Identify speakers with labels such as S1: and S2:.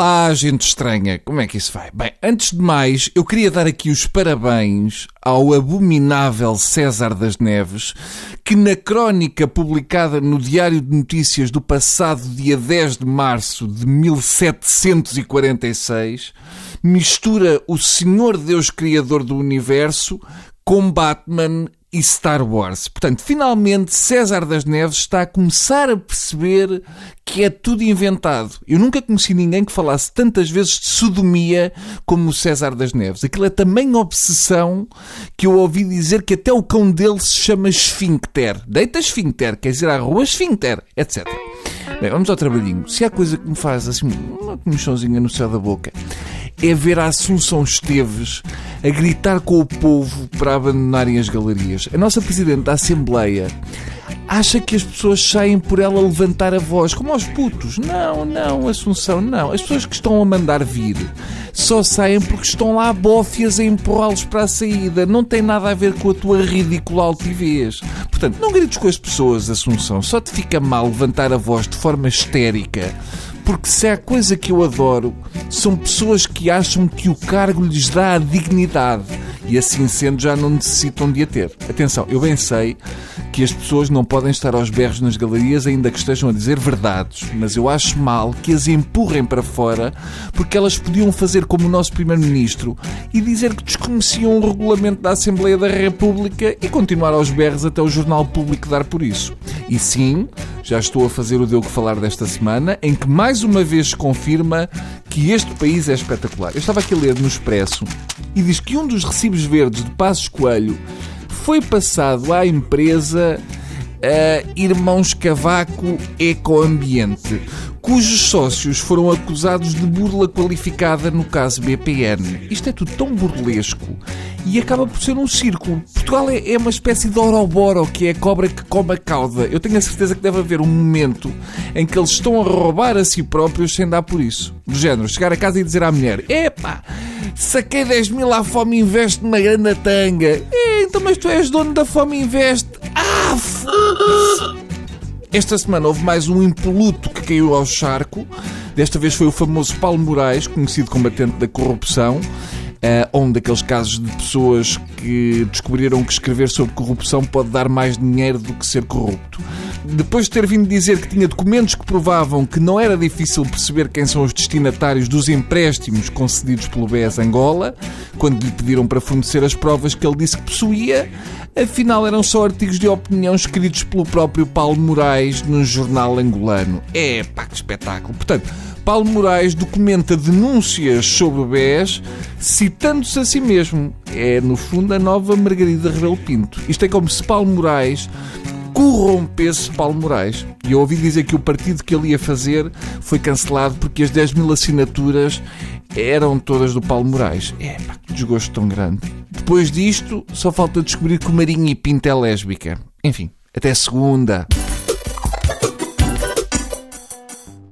S1: Olá, gente estranha, como é que isso vai? Bem, antes de mais, eu queria dar aqui os parabéns ao abominável César das Neves, que na crónica publicada no Diário de Notícias do passado dia 10 de março de 1746, mistura o Senhor Deus Criador do Universo com Batman e Star Wars. Portanto, finalmente César das Neves está a começar a perceber que é tudo inventado. Eu nunca conheci ninguém que falasse tantas vezes de sodomia como o César das Neves. Aquilo é também obsessão que eu ouvi dizer que até o cão dele se chama esfíncter. Deita esfíncter, quer dizer à rua esfíncter, etc. Bem, vamos ao trabalhinho. Se há coisa que me faz assim uma comichãozinha no céu da boca é ver a Assunção Esteves a gritar com o povo para abandonarem as galerias. A nossa Presidente da Assembleia acha que as pessoas saem por ela levantar a voz, como aos putos. Não, não, Assunção, não. As pessoas que estão a mandar vir só saem porque estão lá bófias a empurrá-los para a saída. Não tem nada a ver com a tua ridícula altivez. Portanto, não grites com as pessoas, Assunção. Só te fica mal levantar a voz de forma histérica porque se há coisa que eu adoro, são pessoas que acham que o cargo lhes dá a dignidade e assim sendo já não necessitam de a ter. Atenção, eu bem sei que as pessoas não podem estar aos berros nas galerias ainda que estejam a dizer verdades, mas eu acho mal que as empurrem para fora porque elas podiam fazer como o nosso Primeiro-Ministro e dizer que desconheciam o regulamento da Assembleia da República e continuar aos berros até o Jornal Público dar por isso. E sim, já estou a fazer o que Falar desta semana, em que mais uma vez confirma que este país é espetacular. Eu estava aqui a ler no Expresso e diz que um dos recibos verdes de Passos Coelho foi passado à empresa uh, Irmãos Cavaco Ecoambiente, cujos sócios foram acusados de burla qualificada no caso BPN. Isto é tudo tão burlesco e acaba por ser um círculo. Portugal é, é uma espécie de oroboro, que é a cobra que come a cauda. Eu tenho a certeza que deve haver um momento em que eles estão a roubar a si próprios sem dar por isso. Do género, chegar a casa e dizer à mulher: Epá, saquei 10 mil à Fome Invest numa grande tanga. É, então, mas tu és dono da Fome Invest. Esta semana houve mais um impoluto que caiu ao charco. Desta vez foi o famoso Paulo Moraes, conhecido combatente da corrupção uh, um daqueles casos de pessoas que descobriram que escrever sobre corrupção pode dar mais dinheiro do que ser corrupto. Depois de ter vindo dizer que tinha documentos que provavam que não era difícil perceber quem são os destinatários dos empréstimos concedidos pelo BES Angola, quando lhe pediram para fornecer as provas que ele disse que possuía, afinal eram só artigos de opinião escritos pelo próprio Paulo Moraes num jornal angolano. É, pá, que espetáculo. Portanto, Paulo Moraes documenta denúncias sobre o BES, citando-se a si mesmo. É, no fundo, a nova Margarida Rebelo Pinto. Isto é como se Paulo Moraes corrompesse Paulo Moraes. E eu ouvi dizer que o partido que ele ia fazer foi cancelado porque as 10 mil assinaturas eram todas do Paulo Moraes. É, pá, que desgosto tão grande. Depois disto, só falta descobrir que o Marinho e Pinto é lésbica. Enfim, até segunda.